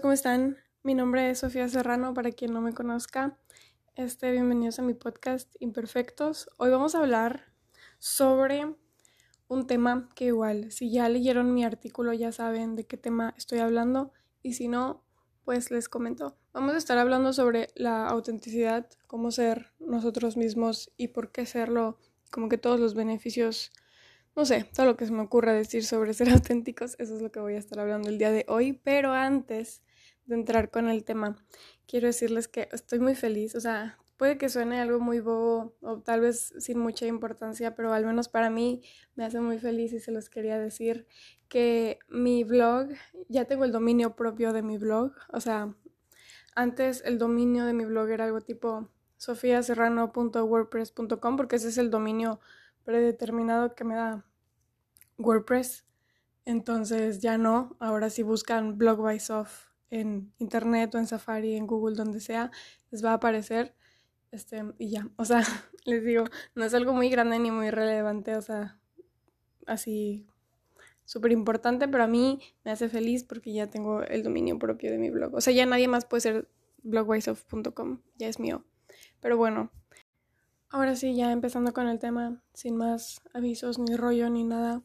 ¿cómo están? Mi nombre es Sofía Serrano, para quien no me conozca. Este, bienvenidos a mi podcast Imperfectos. Hoy vamos a hablar sobre un tema que igual, si ya leyeron mi artículo ya saben de qué tema estoy hablando y si no, pues les comento. Vamos a estar hablando sobre la autenticidad, cómo ser nosotros mismos y por qué serlo, como que todos los beneficios no sé, todo lo que se me ocurra decir sobre ser auténticos, eso es lo que voy a estar hablando el día de hoy, pero antes de entrar con el tema, quiero decirles que estoy muy feliz, o sea, puede que suene algo muy bobo o tal vez sin mucha importancia, pero al menos para mí me hace muy feliz y se los quería decir que mi blog, ya tengo el dominio propio de mi blog, o sea, antes el dominio de mi blog era algo tipo sofiaserrano.wordpress.com porque ese es el dominio predeterminado que me da WordPress. Entonces ya no, ahora si buscan Blog by Soft en internet o en Safari, en Google, donde sea, les va a aparecer. Este, y ya, o sea, les digo, no es algo muy grande ni muy relevante, o sea, así súper importante, pero a mí me hace feliz porque ya tengo el dominio propio de mi blog. O sea, ya nadie más puede ser blogbysoft.com, ya es mío. Pero bueno, ahora sí, ya empezando con el tema, sin más avisos ni rollo ni nada.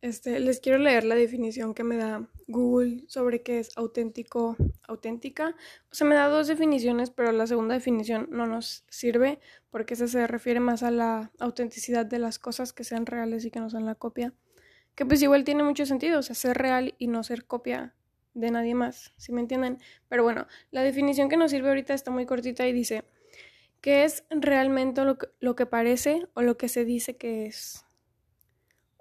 Este, les quiero leer la definición que me da Google sobre qué es auténtico, auténtica. O sea, me da dos definiciones, pero la segunda definición no nos sirve porque esa se refiere más a la autenticidad de las cosas que sean reales y que no sean la copia. Que pues igual tiene mucho sentido, o sea, ser real y no ser copia de nadie más, si me entienden? Pero bueno, la definición que nos sirve ahorita está muy cortita y dice que es realmente lo que, lo que parece o lo que se dice que es.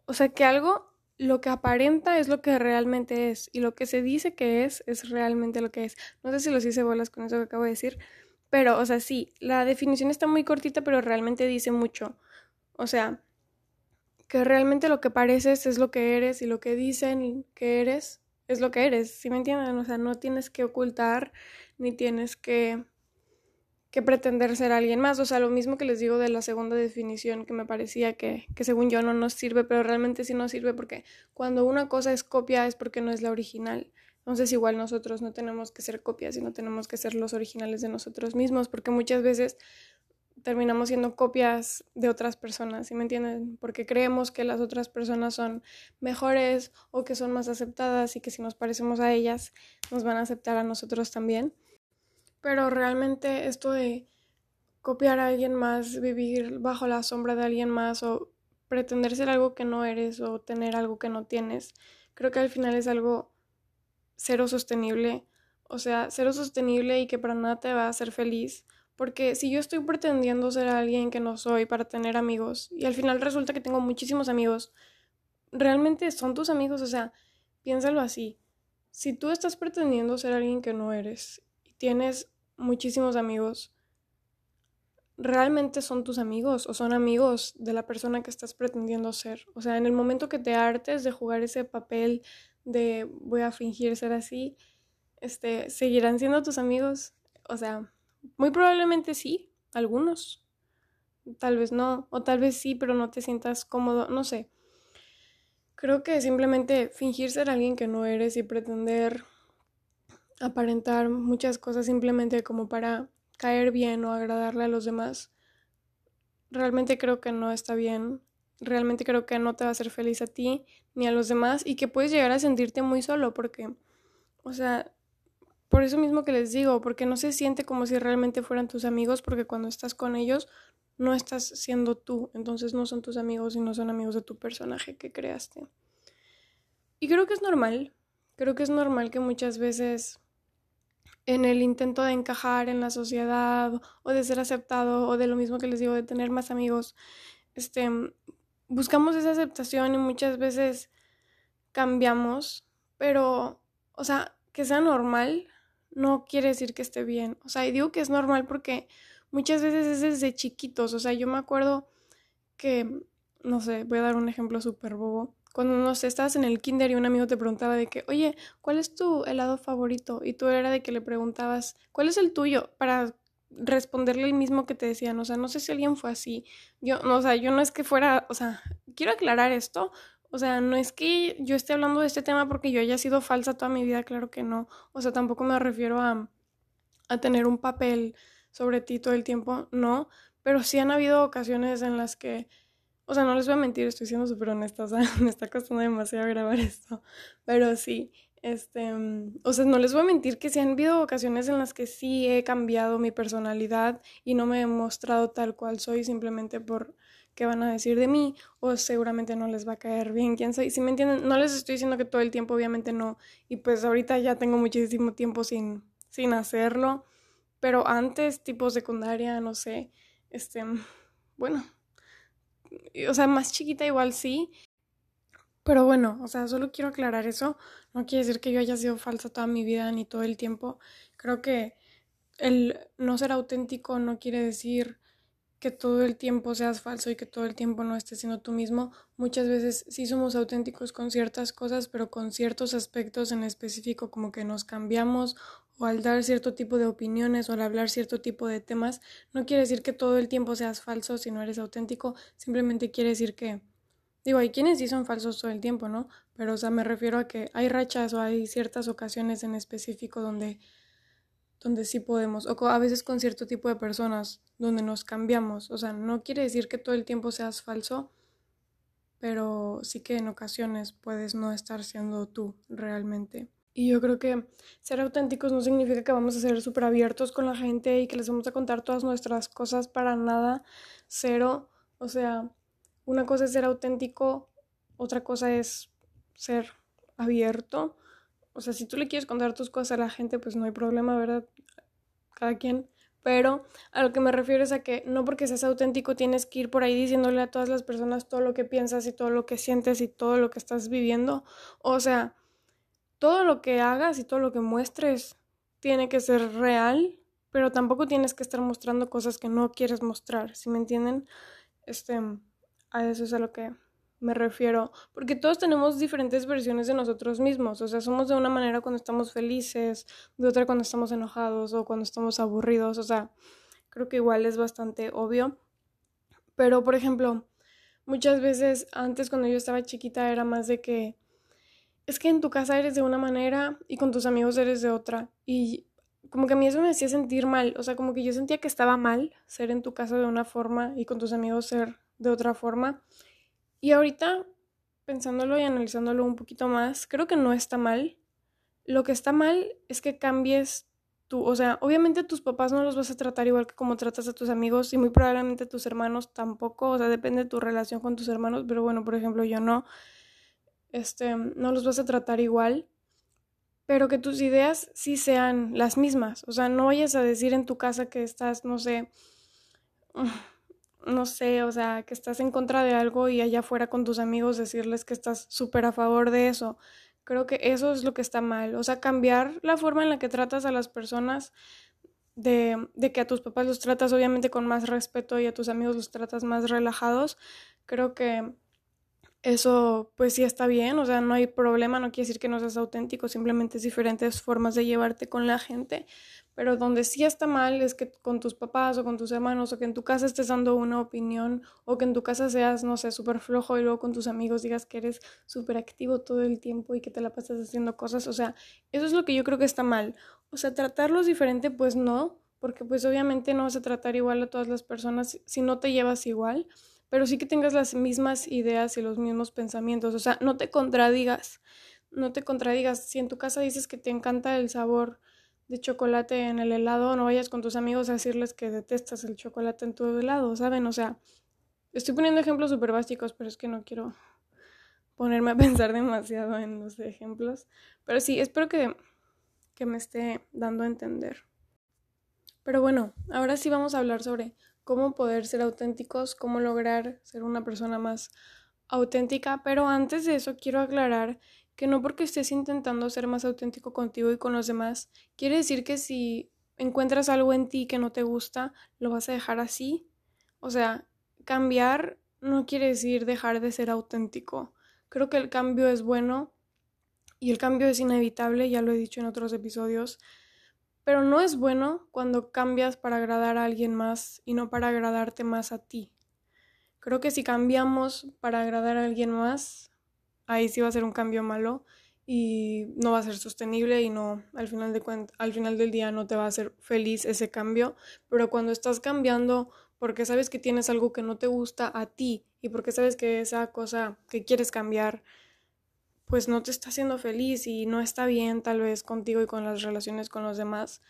O sea, que algo lo que aparenta es lo que realmente es y lo que se dice que es es realmente lo que es. No sé si los hice bolas con eso que acabo de decir, pero, o sea, sí, la definición está muy cortita, pero realmente dice mucho. O sea, que realmente lo que pareces es lo que eres y lo que dicen que eres es lo que eres, ¿sí me entienden? O sea, no tienes que ocultar ni tienes que que pretender ser alguien más. O sea, lo mismo que les digo de la segunda definición que me parecía que, que según yo no nos sirve, pero realmente sí nos sirve porque cuando una cosa es copia es porque no es la original. Entonces igual nosotros no tenemos que ser copias, sino tenemos que ser los originales de nosotros mismos, porque muchas veces terminamos siendo copias de otras personas, ¿sí me entienden? Porque creemos que las otras personas son mejores o que son más aceptadas y que si nos parecemos a ellas nos van a aceptar a nosotros también. Pero realmente esto de copiar a alguien más, vivir bajo la sombra de alguien más o pretender ser algo que no eres o tener algo que no tienes, creo que al final es algo cero sostenible. O sea, cero sostenible y que para nada te va a hacer feliz. Porque si yo estoy pretendiendo ser alguien que no soy para tener amigos y al final resulta que tengo muchísimos amigos, realmente son tus amigos, o sea, piénsalo así. Si tú estás pretendiendo ser alguien que no eres tienes muchísimos amigos, ¿realmente son tus amigos o son amigos de la persona que estás pretendiendo ser? O sea, en el momento que te hartes de jugar ese papel de voy a fingir ser así, este, ¿seguirán siendo tus amigos? O sea, muy probablemente sí, algunos. Tal vez no, o tal vez sí, pero no te sientas cómodo, no sé. Creo que simplemente fingir ser alguien que no eres y pretender aparentar muchas cosas simplemente como para caer bien o agradarle a los demás, realmente creo que no está bien. Realmente creo que no te va a hacer feliz a ti ni a los demás y que puedes llegar a sentirte muy solo porque, o sea, por eso mismo que les digo, porque no se siente como si realmente fueran tus amigos porque cuando estás con ellos no estás siendo tú, entonces no son tus amigos y no son amigos de tu personaje que creaste. Y creo que es normal, creo que es normal que muchas veces en el intento de encajar en la sociedad o de ser aceptado o de lo mismo que les digo de tener más amigos, este, buscamos esa aceptación y muchas veces cambiamos, pero, o sea, que sea normal no quiere decir que esté bien. O sea, y digo que es normal porque muchas veces es desde chiquitos. O sea, yo me acuerdo que, no sé, voy a dar un ejemplo súper bobo cuando no sé, estabas en el kinder y un amigo te preguntaba de que, oye, ¿cuál es tu helado favorito? Y tú era de que le preguntabas, ¿cuál es el tuyo? Para responderle el mismo que te decían, o sea, no sé si alguien fue así. Yo, no, o sea, yo no es que fuera, o sea, quiero aclarar esto, O sea, no es que yo esté hablando de este tema porque yo haya sido falsa toda mi vida, claro que no. O sea, tampoco me refiero a, a tener un papel sobre ti todo el tiempo, no. Pero sí han habido ocasiones en las que, o sea, no les voy a mentir, estoy siendo súper honesta, o sea, me está costando demasiado grabar esto. Pero sí, este, o sea, no les voy a mentir que sí han habido ocasiones en las que sí he cambiado mi personalidad y no me he mostrado tal cual soy simplemente por qué van a decir de mí o seguramente no les va a caer bien quién soy. Si me entienden, no les estoy diciendo que todo el tiempo, obviamente no. Y pues ahorita ya tengo muchísimo tiempo sin, sin hacerlo. Pero antes, tipo secundaria, no sé, este, bueno, o sea, más chiquita igual sí. Pero bueno, o sea, solo quiero aclarar eso. No quiere decir que yo haya sido falsa toda mi vida ni todo el tiempo. Creo que el no ser auténtico no quiere decir que todo el tiempo seas falso y que todo el tiempo no estés siendo tú mismo. Muchas veces sí somos auténticos con ciertas cosas, pero con ciertos aspectos en específico como que nos cambiamos o al dar cierto tipo de opiniones o al hablar cierto tipo de temas, no quiere decir que todo el tiempo seas falso si no eres auténtico, simplemente quiere decir que Digo, hay quienes sí son falsos todo el tiempo, ¿no? Pero, o sea, me refiero a que hay rachas o hay ciertas ocasiones en específico donde donde sí podemos, o a veces con cierto tipo de personas, donde nos cambiamos. O sea, no quiere decir que todo el tiempo seas falso, pero sí que en ocasiones puedes no estar siendo tú realmente. Y yo creo que ser auténticos no significa que vamos a ser súper abiertos con la gente y que les vamos a contar todas nuestras cosas para nada, cero. O sea, una cosa es ser auténtico, otra cosa es ser abierto o sea, si tú le quieres contar tus cosas a la gente, pues no hay problema, ¿verdad? Cada quien. Pero a lo que me refiero es a que no porque seas auténtico tienes que ir por ahí diciéndole a todas las personas todo lo que piensas y todo lo que sientes y todo lo que estás viviendo. O sea, todo lo que hagas y todo lo que muestres tiene que ser real, pero tampoco tienes que estar mostrando cosas que no quieres mostrar, ¿sí me entienden? Este, a eso es a lo que me refiero, porque todos tenemos diferentes versiones de nosotros mismos, o sea, somos de una manera cuando estamos felices, de otra cuando estamos enojados o cuando estamos aburridos, o sea, creo que igual es bastante obvio. Pero, por ejemplo, muchas veces antes cuando yo estaba chiquita era más de que es que en tu casa eres de una manera y con tus amigos eres de otra y como que a mí eso me hacía sentir mal, o sea, como que yo sentía que estaba mal ser en tu casa de una forma y con tus amigos ser de otra forma. Y ahorita, pensándolo y analizándolo un poquito más, creo que no está mal. Lo que está mal es que cambies tú, o sea, obviamente tus papás no los vas a tratar igual que como tratas a tus amigos y muy probablemente tus hermanos tampoco, o sea, depende de tu relación con tus hermanos, pero bueno, por ejemplo, yo no, este, no los vas a tratar igual, pero que tus ideas sí sean las mismas, o sea, no vayas a decir en tu casa que estás, no sé, no sé, o sea, que estás en contra de algo y allá afuera con tus amigos decirles que estás súper a favor de eso. Creo que eso es lo que está mal. O sea, cambiar la forma en la que tratas a las personas, de, de que a tus papás los tratas obviamente con más respeto y a tus amigos los tratas más relajados, creo que eso pues sí está bien, o sea, no hay problema, no quiere decir que no seas auténtico, simplemente es diferentes formas de llevarte con la gente, pero donde sí está mal es que con tus papás o con tus hermanos o que en tu casa estés dando una opinión o que en tu casa seas, no sé, súper flojo y luego con tus amigos digas que eres súper activo todo el tiempo y que te la pasas haciendo cosas, o sea, eso es lo que yo creo que está mal, o sea, tratarlos diferente pues no, porque pues obviamente no vas a tratar igual a todas las personas si no te llevas igual pero sí que tengas las mismas ideas y los mismos pensamientos, o sea, no te contradigas, no te contradigas. Si en tu casa dices que te encanta el sabor de chocolate en el helado, no vayas con tus amigos a decirles que detestas el chocolate en tu helado, ¿saben? O sea, estoy poniendo ejemplos súper básicos, pero es que no quiero ponerme a pensar demasiado en los ejemplos. Pero sí, espero que, que me esté dando a entender. Pero bueno, ahora sí vamos a hablar sobre cómo poder ser auténticos, cómo lograr ser una persona más auténtica, pero antes de eso quiero aclarar que no porque estés intentando ser más auténtico contigo y con los demás, quiere decir que si encuentras algo en ti que no te gusta, lo vas a dejar así. O sea, cambiar no quiere decir dejar de ser auténtico. Creo que el cambio es bueno y el cambio es inevitable, ya lo he dicho en otros episodios, pero no es bueno cuando cambias para agradar a alguien más y no para agradarte más a ti. Creo que si cambiamos para agradar a alguien más, ahí sí va a ser un cambio malo y no va a ser sostenible y no, al final, de al final del día no te va a hacer feliz ese cambio, pero cuando estás cambiando porque sabes que tienes algo que no te gusta a ti y porque sabes que esa cosa que quieres cambiar pues no te está haciendo feliz y no está bien tal vez contigo y con las relaciones con los demás,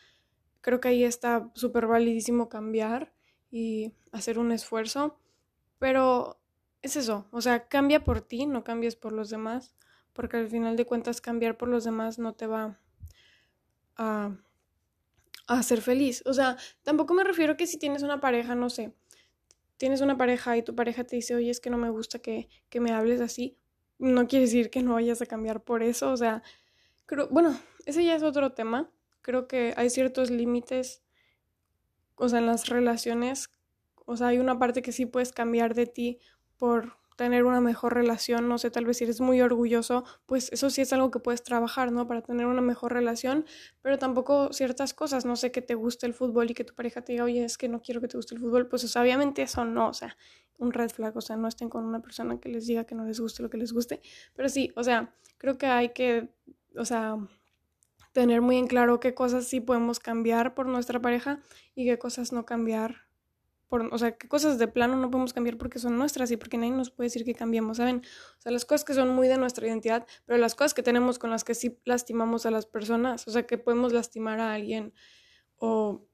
creo que ahí está súper validísimo cambiar y hacer un esfuerzo, pero es eso, o sea, cambia por ti, no cambies por los demás porque al final de cuentas cambiar por los demás no te va a, hacer feliz. O sea, tampoco me refiero que si tienes una pareja, no sé, tienes una pareja y tu pareja te dice, oye, es que no me gusta que, que me hables así, no quiere decir que no vayas a cambiar por eso, o sea, creo, bueno, ese ya es otro tema, creo que hay ciertos límites, o sea, en las relaciones, o sea, hay una parte que sí puedes cambiar de ti por tener una mejor relación, no sé, tal vez si eres muy orgulloso, pues eso sí es algo que puedes trabajar, ¿no? Para tener una mejor relación, pero tampoco ciertas cosas, no sé, que te guste el fútbol y que tu pareja te diga, oye, es que no quiero que te guste el fútbol, pues obviamente eso no, o sea, un red flag, o sea, no estén con una persona que les diga que no les guste lo que les guste, pero sí, o sea, creo que hay que, o sea, tener muy en claro qué cosas sí podemos cambiar por nuestra pareja y qué cosas no cambiar o sea, qué cosas de plano no podemos cambiar porque son nuestras y porque nadie nos puede decir que cambiemos, ¿saben? O sea, las cosas que son muy de nuestra identidad, pero las cosas que tenemos con las que sí lastimamos a las personas, o sea, que podemos lastimar a alguien o,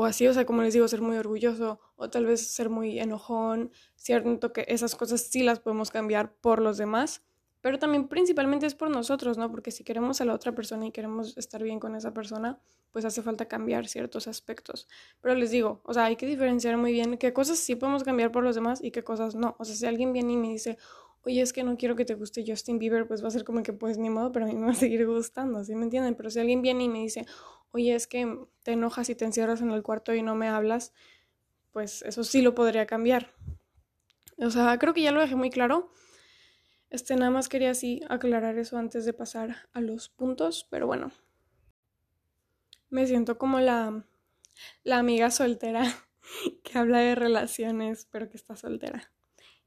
o así, o sea, como les digo, ser muy orgulloso o tal vez ser muy enojón, cierto que esas cosas sí las podemos cambiar por los demás pero también principalmente es por nosotros, ¿no? Porque si queremos a la otra persona y queremos estar bien con esa persona, pues hace falta cambiar ciertos aspectos. Pero les digo, o sea, hay que diferenciar muy bien qué cosas sí podemos cambiar por los demás y qué cosas no. O sea, si alguien viene y me dice, oye, es que no quiero que te guste Justin Bieber, pues va a ser como que pues ni modo, pero a mí me va a seguir gustando, ¿sí me entienden? Pero si alguien viene y me dice, oye, es que te enojas y te encierras en el cuarto y no me hablas, pues eso sí lo podría cambiar. O sea, creo que ya lo dejé muy claro. Este, nada más quería así aclarar eso antes de pasar a los puntos, pero bueno. Me siento como la, la amiga soltera que habla de relaciones, pero que está soltera.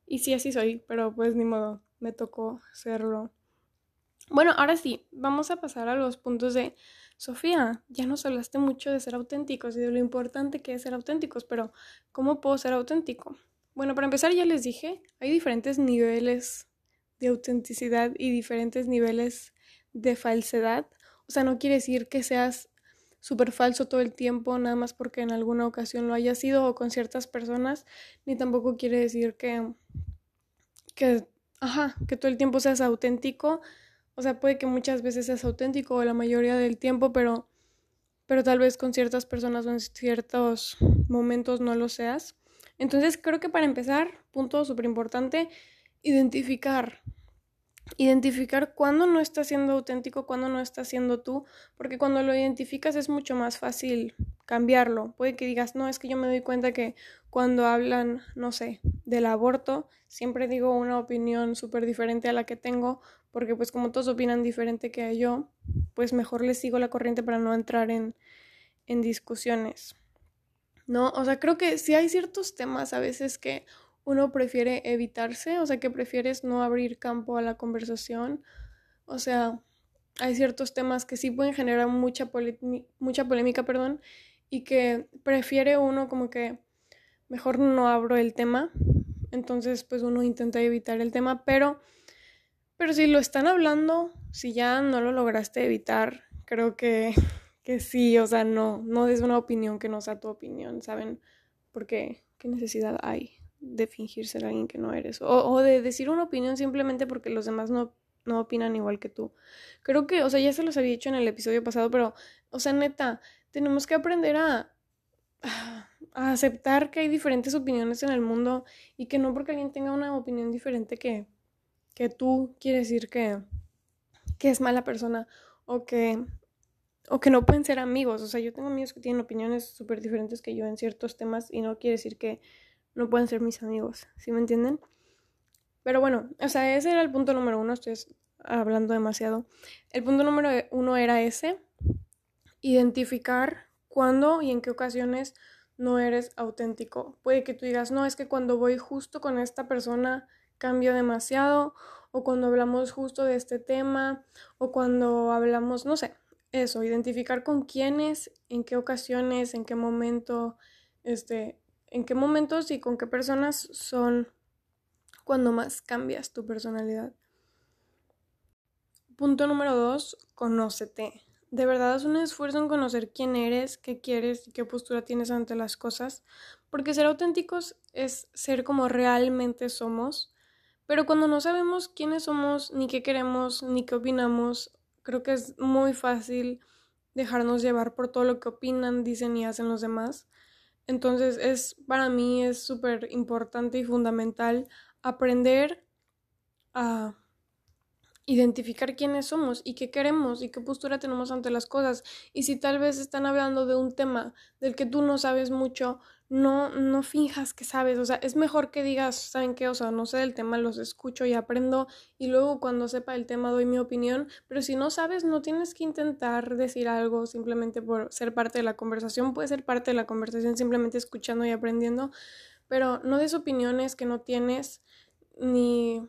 Y sí, así soy, pero pues ni modo, me tocó serlo. Bueno, ahora sí, vamos a pasar a los puntos de Sofía. Ya nos hablaste mucho de ser auténticos y de lo importante que es ser auténticos, pero ¿cómo puedo ser auténtico? Bueno, para empezar ya les dije, hay diferentes niveles de autenticidad y diferentes niveles de falsedad. O sea, no quiere decir que seas súper falso todo el tiempo, nada más porque en alguna ocasión lo hayas sido o con ciertas personas, ni tampoco quiere decir que, que, ajá, que todo el tiempo seas auténtico. O sea, puede que muchas veces seas auténtico la mayoría del tiempo, pero, pero tal vez con ciertas personas o en ciertos momentos no lo seas. Entonces creo que para empezar, punto súper importante, identificar. Identificar cuándo no estás siendo auténtico, cuándo no estás siendo tú, porque cuando lo identificas es mucho más fácil cambiarlo. Puede que digas, no, es que yo me doy cuenta que cuando hablan, no sé, del aborto, siempre digo una opinión súper diferente a la que tengo, porque pues como todos opinan diferente que yo, pues mejor les sigo la corriente para no entrar en, en discusiones. ¿No? O sea, creo que sí hay ciertos temas a veces que uno prefiere evitarse, o sea, que prefieres no abrir campo a la conversación. O sea, hay ciertos temas que sí pueden generar mucha, mucha polémica, perdón, y que prefiere uno como que mejor no abro el tema. Entonces, pues uno intenta evitar el tema, pero pero si lo están hablando, si ya no lo lograste evitar, creo que, que sí, o sea, no, no des una opinión que no sea tu opinión, ¿saben? Porque, ¿qué necesidad hay? de fingir ser alguien que no eres o, de decir una opinión simplemente porque los demás no, no opinan igual que tú. Creo que, o sea, ya se los había dicho en el episodio pasado, pero, o sea, neta, tenemos que aprender a, a aceptar que hay diferentes opiniones en el mundo y que no porque alguien tenga una opinión diferente que, que tú quiere decir que, que es mala persona o que, o que no pueden ser amigos. O sea, yo tengo amigos que tienen opiniones súper diferentes que yo en ciertos temas y no quiere decir que no pueden ser mis amigos, ¿sí me entienden? Pero bueno, o sea, ese era el punto número uno, estoy hablando demasiado. El punto número uno era ese, identificar cuándo y en qué ocasiones no eres auténtico. Puede que tú digas, no, es que cuando voy justo con esta persona cambio demasiado, o cuando hablamos justo de este tema, o cuando hablamos, no sé, eso, identificar con quiénes, en qué ocasiones, en qué momento, este, en qué momentos y con qué personas son cuando más cambias tu personalidad. Punto número dos, conócete. De verdad es un esfuerzo en conocer quién eres, qué quieres y qué postura tienes ante las cosas, porque ser auténticos es ser como realmente somos, pero cuando no sabemos quiénes somos, ni qué queremos, ni qué opinamos, creo que es muy fácil dejarnos llevar por todo lo que opinan, dicen y hacen los demás. Entonces es para mí es súper importante y fundamental aprender a identificar quiénes somos y qué queremos y qué postura tenemos ante las cosas. Y si tal vez están hablando de un tema del que tú no sabes mucho, no, no finjas que sabes. O sea, es mejor que digas, ¿saben qué? O sea, no sé del tema, los escucho y aprendo y luego cuando sepa el tema doy mi opinión. Pero si no sabes, no tienes que intentar decir algo simplemente por ser parte de la conversación. Puede ser parte de la conversación simplemente escuchando y aprendiendo. Pero no des opiniones que no tienes ni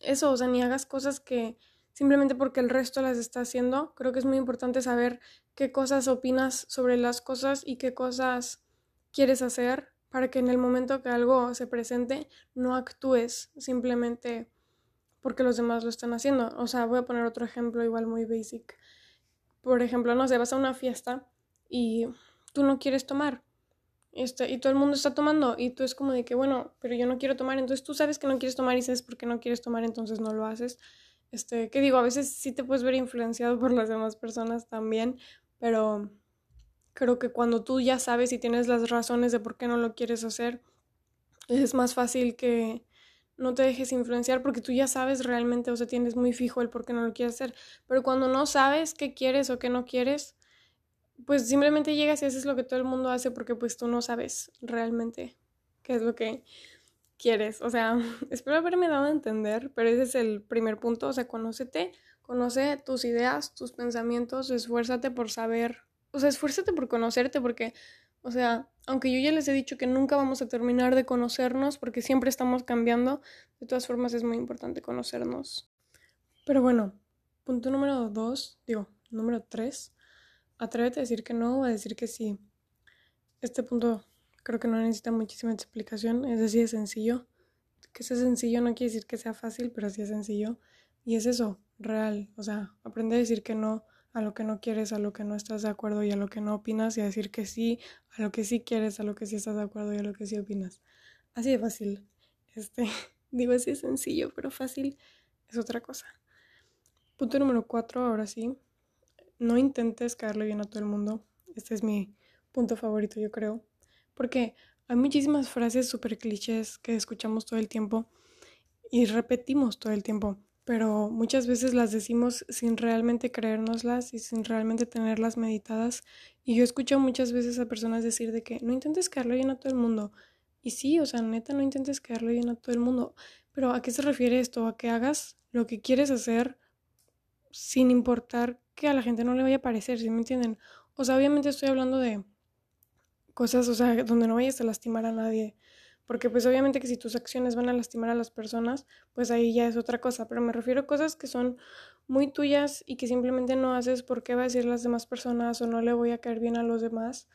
eso, o sea, ni hagas cosas que simplemente porque el resto las está haciendo. Creo que es muy importante saber qué cosas opinas sobre las cosas y qué cosas quieres hacer para que en el momento que algo se presente no actúes simplemente porque los demás lo están haciendo. O sea, voy a poner otro ejemplo igual muy basic. Por ejemplo, no sé, vas a una fiesta y tú no quieres tomar este, y todo el mundo está tomando y tú es como de que, bueno, pero yo no quiero tomar, entonces tú sabes que no quieres tomar y sabes por qué no quieres tomar, entonces no lo haces. Este, que digo, a veces sí te puedes ver influenciado por las demás personas también, pero creo que cuando tú ya sabes y tienes las razones de por qué no lo quieres hacer, es más fácil que no te dejes influenciar porque tú ya sabes realmente, o sea, tienes muy fijo el por qué no lo quieres hacer, pero cuando no sabes qué quieres o qué no quieres, pues simplemente llegas y haces lo que todo el mundo hace porque pues tú no sabes realmente qué es lo que quieres. O sea, espero haberme dado a entender, pero ese es el primer punto. O sea, conócete, conoce tus ideas, tus pensamientos, esfuérzate por saber, o sea, esfuérzate por conocerte porque, o sea, aunque yo ya les he dicho que nunca vamos a terminar de conocernos porque siempre estamos cambiando, de todas formas es muy importante conocernos. Pero bueno, punto número dos, digo, número tres atrévete a decir que no o a decir que sí. Este punto creo que no necesita muchísima explicación, es así de sencillo. Que sea sencillo no quiere decir que sea fácil, pero sí es sencillo. Y es eso, real. O sea, aprende a decir que no a lo que no quieres, a lo que no estás de acuerdo y a lo que no opinas, y a decir que sí a lo que sí quieres, a lo que sí estás de acuerdo y a lo que sí opinas. Así de fácil. Este, digo así sencillo, pero fácil es otra cosa. Punto número cuatro, ahora sí no intentes caerle bien a todo el mundo. Este es mi punto favorito, yo creo. Porque hay muchísimas frases súper clichés que escuchamos todo el tiempo y repetimos todo el tiempo, pero muchas veces las decimos sin realmente creérnoslas y sin realmente tenerlas meditadas. Y yo escucho muchas veces a personas decir de que no intentes caerle bien a todo el mundo. Y sí, o sea, neta, no intentes caerle bien a todo el mundo. Pero ¿a qué se refiere esto? A que hagas lo que quieres hacer sin importar que a la gente no le vaya a parecer, ¿sí me entienden? O sea, obviamente estoy hablando de cosas, o sea, donde no vayas a lastimar a nadie. Porque pues obviamente que si tus acciones van a lastimar a las personas, pues ahí ya es otra cosa. Pero me refiero a cosas que son muy tuyas y que simplemente no haces porque va a decir las demás personas o no le voy a caer bien a los demás.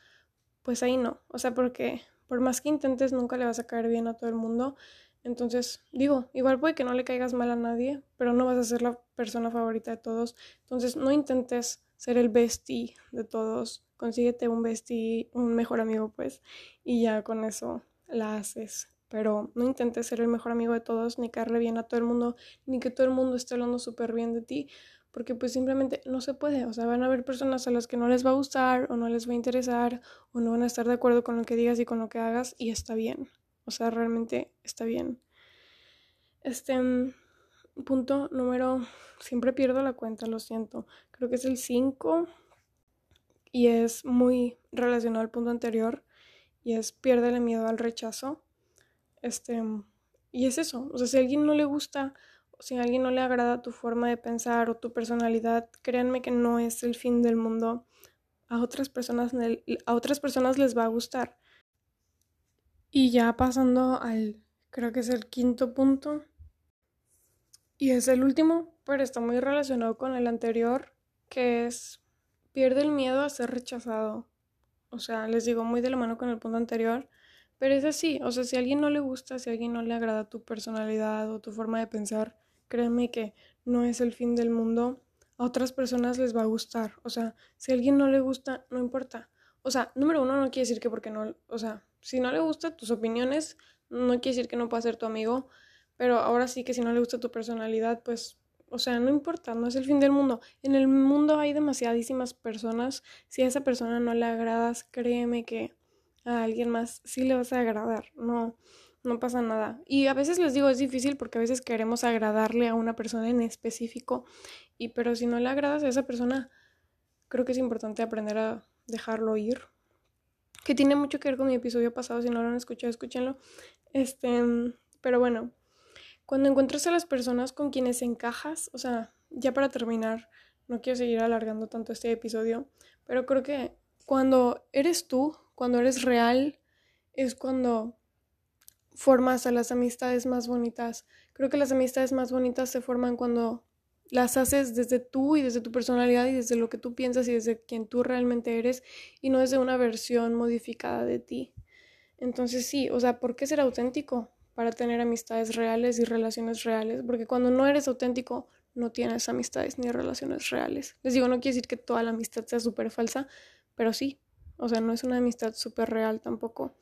Pues ahí no. O sea, porque por más que intentes nunca le vas a caer bien a todo el mundo. Entonces, digo, igual puede que no le caigas mal a nadie, pero no vas a ser la persona favorita de todos. Entonces, no intentes ser el bestie de todos. Consíguete un bestie, un mejor amigo, pues, y ya con eso la haces. Pero no intentes ser el mejor amigo de todos, ni caerle bien a todo el mundo, ni que todo el mundo esté hablando súper bien de ti, porque pues simplemente no se puede. O sea, van a haber personas a las que no les va a gustar, o no les va a interesar, o no van a estar de acuerdo con lo que digas y con lo que hagas, y está bien. O sea, realmente está bien. Este mm, punto número, siempre pierdo la cuenta, lo siento. Creo que es el 5 y es muy relacionado al punto anterior y es pierde el miedo al rechazo. Este, y es eso, o sea, si a alguien no le gusta, o si a alguien no le agrada tu forma de pensar o tu personalidad, créanme que no es el fin del mundo. A otras personas, a otras personas les va a gustar. Y ya pasando al, creo que es el quinto punto, Y es el último, pero está muy relacionado con el anterior, que es pierde el miedo a ser rechazado. O sea, les digo muy de la mano con el punto anterior, pero es así. O sea, si a alguien no le gusta, si a alguien no le agrada tu personalidad o tu forma de pensar, créeme que no es el fin del mundo. A otras personas les va a gustar. O sea, si a alguien no le gusta, no importa. O sea, número uno no quiere decir que porque no, o sea, si no le gusta tus opiniones, no quiere decir que no pueda ser tu amigo. Pero ahora sí que si no le gusta tu personalidad, pues, o sea, no importa, no es el fin del mundo. En el mundo hay demasiadísimas personas. Si a esa persona no le agradas, créeme que a alguien más sí le vas a agradar. No, no pasa nada. Y a veces les digo, es difícil porque a veces queremos agradarle a una persona en específico. Y pero si no le agradas a esa persona, creo que es importante aprender a dejarlo ir. Que tiene mucho que ver con mi episodio pasado. Si no lo han escuchado, escúchenlo. Este, pero bueno, cuando encuentras a las personas con quienes encajas, o sea, ya para terminar, no quiero seguir alargando tanto este episodio, pero creo que cuando eres tú, cuando eres real, es cuando formas a las amistades más bonitas. Creo que las amistades más bonitas se forman cuando las haces desde tú y desde tu personalidad y desde lo que tú piensas y desde quien tú realmente eres y no desde una versión modificada de ti. Entonces sí, o sea, ¿por qué ser auténtico? Para tener amistades reales y relaciones reales, porque cuando no eres auténtico no tienes amistades ni relaciones reales. Les digo, no quiere decir que toda la amistad sea súper falsa, pero sí, o sea, no es una amistad súper real tampoco.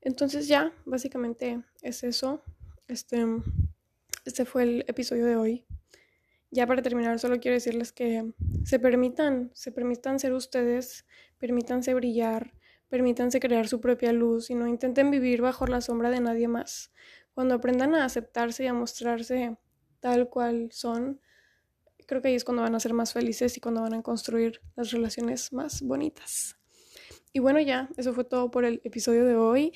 Entonces ya, básicamente es eso. Este, este fue el episodio de hoy. Ya para terminar, solo quiero decirles que se permitan, se permitan ser ustedes, permítanse brillar, Permítanse crear su propia luz y no intenten vivir bajo la sombra de nadie más. Cuando aprendan a aceptarse y a mostrarse tal cual son, creo que ahí es cuando van a ser más felices y cuando van a construir las relaciones más bonitas. Y bueno, ya, eso fue todo por el episodio de hoy.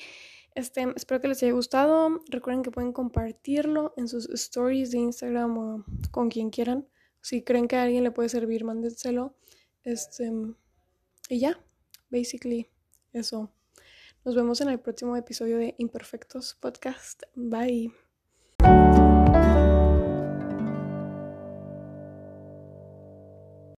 Este, espero que les haya gustado. Recuerden que pueden compartirlo en sus stories de Instagram o con quien quieran. Si creen que a alguien le puede servir, mándenselo. Este, y ya, basically. Eso. Nos vemos en el próximo episodio de Imperfectos Podcast. Bye.